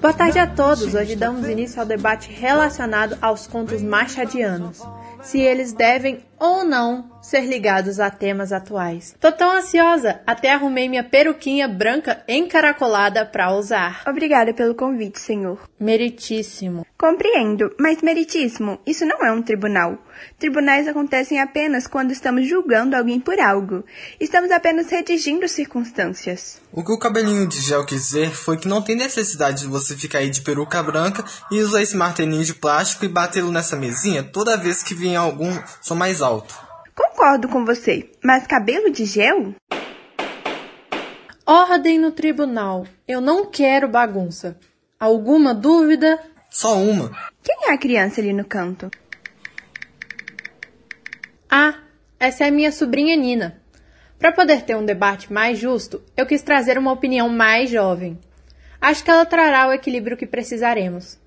Boa tarde a todos. Hoje damos início ao debate relacionado aos contos machadianos. Se eles devem ou não ser ligados a temas atuais. Tô tão ansiosa, até arrumei minha peruquinha branca encaracolada para usar. Obrigada pelo convite, senhor. Meritíssimo. Compreendo, mas meritíssimo, isso não é um tribunal. Tribunais acontecem apenas quando estamos julgando alguém por algo. Estamos apenas redigindo circunstâncias. O que o cabelinho de gel quis dizer foi que não tem necessidade de você ficar aí de peruca branca e usar esse martelinho de plástico e batê-lo nessa mesinha toda vez que vier algum som mais alto. Concordo com você, mas cabelo de gel? Ordem no tribunal. Eu não quero bagunça. Alguma dúvida? Só uma. Quem é a criança ali no canto? Ah, essa é a minha sobrinha Nina. Para poder ter um debate mais justo, eu quis trazer uma opinião mais jovem. Acho que ela trará o equilíbrio que precisaremos.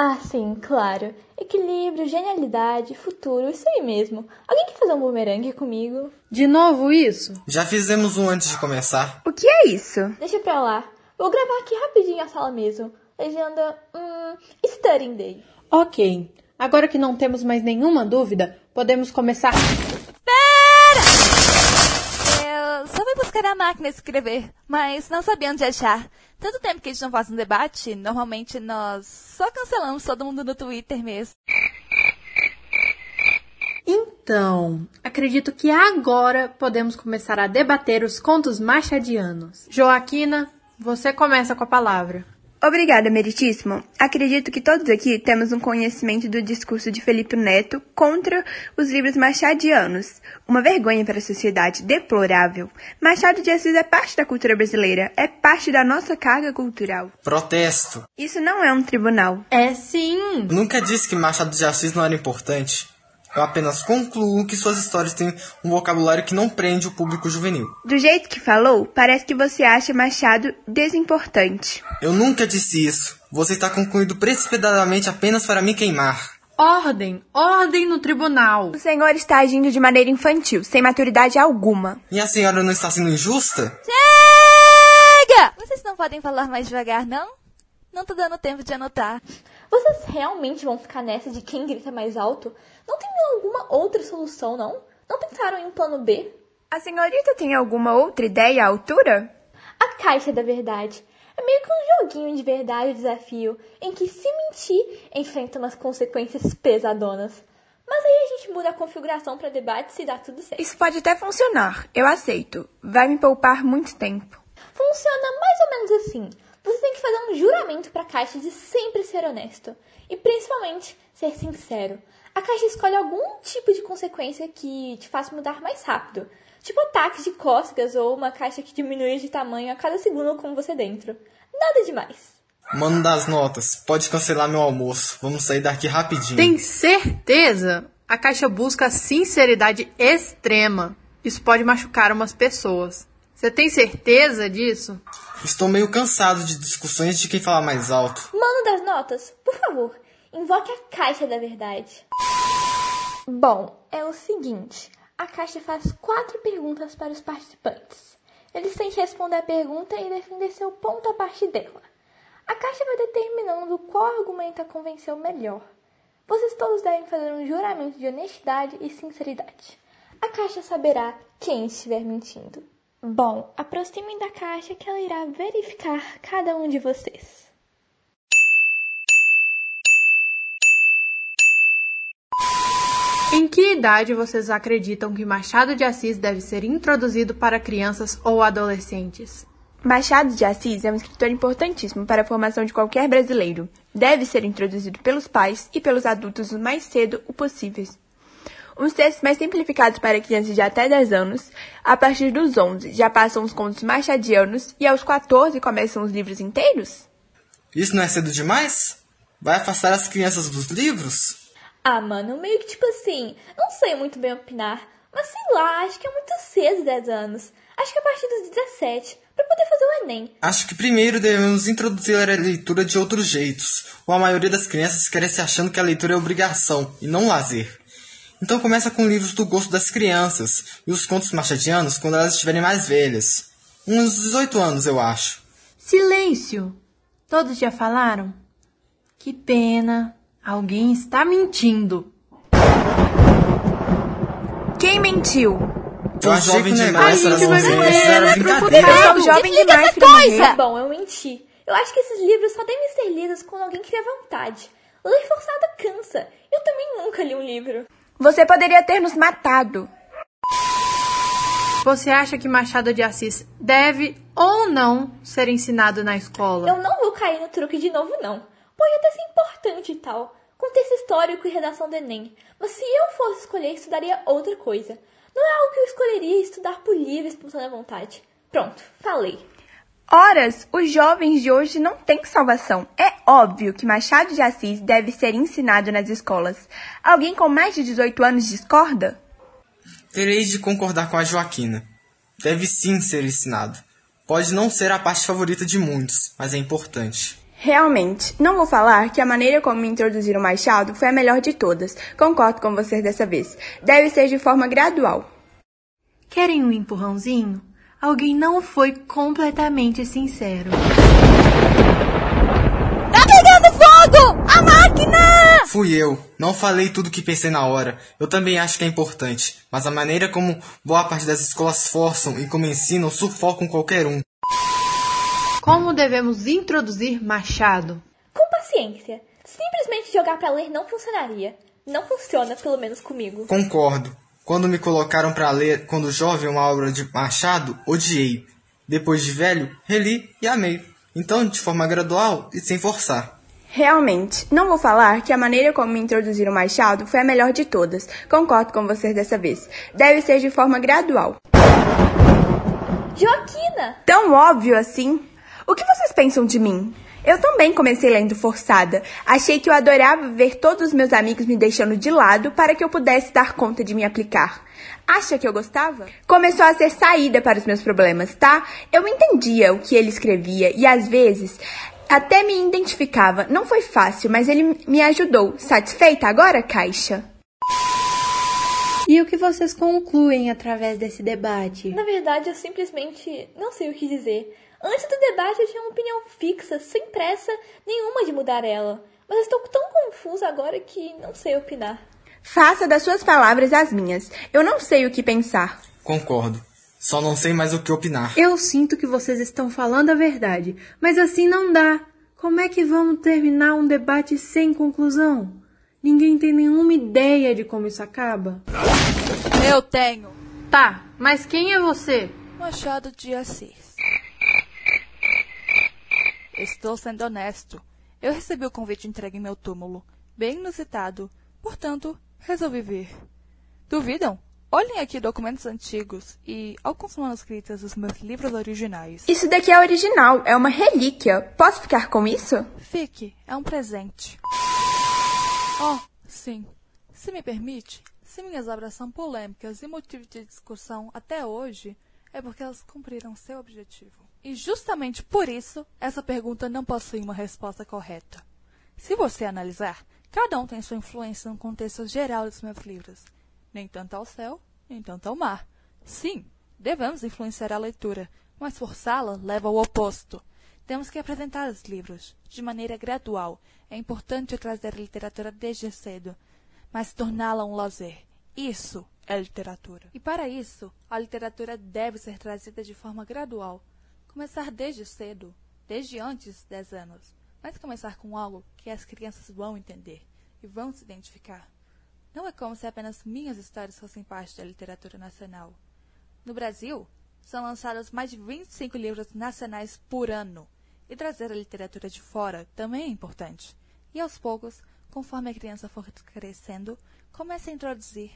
Ah, sim, claro. Equilíbrio, genialidade, futuro, isso aí mesmo. Alguém quer fazer um bumerangue comigo? De novo isso? Já fizemos um antes de começar. O que é isso? Deixa pra lá. Vou gravar aqui rapidinho a sala mesmo. Legenda, hum, Studying Day. Ok. Agora que não temos mais nenhuma dúvida, podemos começar. Eu só fui buscar a máquina de escrever, mas não sabia onde achar. Tanto tempo que a gente não faz um debate, normalmente nós só cancelamos todo mundo no Twitter mesmo. Então, acredito que agora podemos começar a debater os contos machadianos. Joaquina, você começa com a palavra. Obrigada, Meritíssimo. Acredito que todos aqui temos um conhecimento do discurso de Felipe Neto contra os livros machadianos. Uma vergonha para a sociedade, deplorável. Machado de Assis é parte da cultura brasileira, é parte da nossa carga cultural. Protesto. Isso não é um tribunal. É sim. Nunca disse que Machado de Assis não era importante. Eu apenas concluo que suas histórias têm um vocabulário que não prende o público juvenil. Do jeito que falou, parece que você acha Machado desimportante. Eu nunca disse isso. Você está concluindo precipitadamente apenas para me queimar. Ordem, ordem no tribunal. O senhor está agindo de maneira infantil, sem maturidade alguma. E a senhora não está sendo injusta? Chega! Vocês não podem falar mais devagar, não? Não tô dando tempo de anotar. Vocês realmente vão ficar nessa de quem grita mais alto? Não tem alguma outra solução, não? Não pensaram em um plano B? A senhorita tem alguma outra ideia à altura? A caixa da verdade. É meio que um joguinho de verdade desafio, em que se mentir enfrenta umas consequências pesadonas. Mas aí a gente muda a configuração para debate se dá tudo certo. Isso pode até funcionar, eu aceito. Vai me poupar muito tempo. Funciona mais ou menos assim. Você tem que fazer um juramento para a caixa de sempre ser honesto e principalmente ser sincero. A caixa escolhe algum tipo de consequência que te faça mudar mais rápido, tipo ataques de cócegas ou uma caixa que diminui de tamanho a cada segundo com você dentro. Nada demais. Mano das notas, pode cancelar meu almoço. Vamos sair daqui rapidinho. Tem certeza? A caixa busca sinceridade extrema. Isso pode machucar umas pessoas. Você tem certeza disso? Estou meio cansado de discussões de quem fala mais alto. Mano das notas, por favor, invoque a caixa da verdade. Bom, é o seguinte: a caixa faz quatro perguntas para os participantes. Eles têm que responder a pergunta e defender seu ponto a partir dela. A caixa vai determinando qual argumento a convenceu melhor. Vocês todos devem fazer um juramento de honestidade e sinceridade. A caixa saberá quem estiver mentindo. Bom, aproximem da caixa que ela irá verificar cada um de vocês. Em que idade vocês acreditam que Machado de Assis deve ser introduzido para crianças ou adolescentes? Machado de Assis é um escritor importantíssimo para a formação de qualquer brasileiro. Deve ser introduzido pelos pais e pelos adultos o mais cedo o possível. Uns textos mais simplificados para crianças de até 10 anos, a partir dos 11 já passam os contos machadianos e aos 14 começam os livros inteiros? Isso não é cedo demais? Vai afastar as crianças dos livros? Ah, mano, meio que tipo assim, não sei muito bem opinar, mas sei lá, acho que é muito cedo 10 anos. Acho que a partir dos 17, para poder fazer o Enem. Acho que primeiro devemos introduzir a leitura de outros jeitos, ou a maioria das crianças cresce achando que a leitura é obrigação e não lazer. Então começa com livros do gosto das crianças e os contos machadianos quando elas estiverem mais velhas. Uns 18 anos, eu acho. Silêncio! Todos já falaram? Que pena. Alguém está mentindo. Quem mentiu? Eu Você jovem que demais negócio, pra a gente não ver. era brincadeira. Eu sou jovem demais morrer. coisa! Bom, eu menti. Eu acho que esses livros só devem ser lidos quando alguém cria vontade. Ler forçado cansa. Eu também nunca li um livro. Você poderia ter nos matado. Você acha que Machado de Assis deve ou não ser ensinado na escola? Eu não vou cair no truque de novo, não. Pode até ser importante e tal. Contexto histórico e redação do Enem. Mas se eu fosse escolher, estudaria outra coisa. Não é algo que eu escolheria estudar por livre e espontânea vontade. Pronto, falei. Horas, os jovens de hoje não têm salvação. É óbvio que Machado de Assis deve ser ensinado nas escolas. Alguém com mais de 18 anos discorda? Terei de concordar com a Joaquina. Deve sim ser ensinado. Pode não ser a parte favorita de muitos, mas é importante. Realmente, não vou falar que a maneira como me introduziram Machado foi a melhor de todas. Concordo com vocês dessa vez. Deve ser de forma gradual. Querem um empurrãozinho? Alguém não foi completamente sincero. Tá pegando fogo! A máquina! Fui eu. Não falei tudo o que pensei na hora. Eu também acho que é importante. Mas a maneira como boa parte das escolas forçam e como ensinam sufocam qualquer um. Como devemos introduzir Machado? Com paciência. Simplesmente jogar pra ler não funcionaria. Não funciona, pelo menos comigo. Concordo. Quando me colocaram para ler quando jovem uma obra de Machado, odiei. Depois de velho, reli e amei. Então, de forma gradual e sem forçar. Realmente, não vou falar que a maneira como me introduziram Machado foi a melhor de todas. Concordo com vocês dessa vez. Deve ser de forma gradual. Joaquina! Tão óbvio assim? O que vocês pensam de mim? Eu também comecei lendo forçada. Achei que eu adorava ver todos os meus amigos me deixando de lado para que eu pudesse dar conta de me aplicar. Acha que eu gostava? Começou a ser saída para os meus problemas, tá? Eu entendia o que ele escrevia e às vezes até me identificava. Não foi fácil, mas ele me ajudou. Satisfeita agora, Caixa? E o que vocês concluem através desse debate? Na verdade, eu simplesmente não sei o que dizer. Antes do debate, eu tinha uma opinião fixa, sem pressa nenhuma de mudar ela. Mas estou tão confusa agora que não sei opinar. Faça das suas palavras as minhas. Eu não sei o que pensar. Concordo. Só não sei mais o que opinar. Eu sinto que vocês estão falando a verdade, mas assim não dá. Como é que vamos terminar um debate sem conclusão? Ninguém tem nenhuma ideia de como isso acaba? Eu tenho. Tá, mas quem é você? Machado de Assis. Estou sendo honesto. Eu recebi o convite entregue em meu túmulo, bem inusitado. Portanto, resolvi vir. Duvidam? Olhem aqui documentos antigos e alguns manuscritos dos meus livros originais. Isso daqui é original, é uma relíquia. Posso ficar com isso? Fique, é um presente. Oh, sim. Se me permite, se minhas obras são polêmicas e motivo de discussão até hoje, é porque elas cumpriram seu objetivo. E justamente por isso, essa pergunta não possui uma resposta correta. Se você analisar, cada um tem sua influência no contexto geral dos meus livros. Nem tanto ao céu, nem tanto ao mar. Sim, devemos influenciar a leitura, mas forçá-la leva ao oposto. Temos que apresentar os livros de maneira gradual. É importante trazer a literatura desde cedo, mas torná-la um lazer. Isso é literatura. E para isso, a literatura deve ser trazida de forma gradual. Começar desde cedo, desde antes dos 10 anos, mas começar com algo que as crianças vão entender e vão se identificar. Não é como se apenas minhas histórias fossem parte da literatura nacional. No Brasil, são lançados mais de 25 livros nacionais por ano, e trazer a literatura de fora também é importante. E aos poucos, conforme a criança for crescendo, comece a introduzir.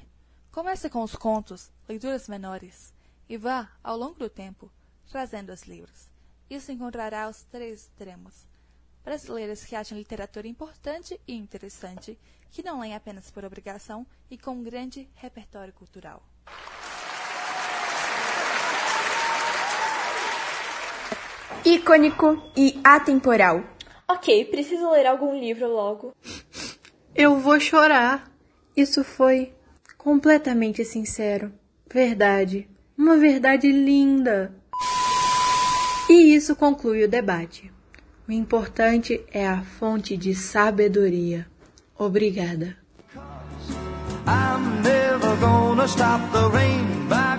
Comece com os contos, leituras menores, e vá, ao longo do tempo, trazendo os livros. Isso encontrará os três extremos. Brasileiros que acham literatura importante e interessante, que não leem apenas por obrigação e com um grande repertório cultural. Icônico e atemporal. Ok, preciso ler algum livro logo. Eu vou chorar. Isso foi completamente sincero. Verdade. Uma verdade linda. E isso conclui o debate. O importante é a fonte de sabedoria. Obrigada. I'm never gonna stop the rain by.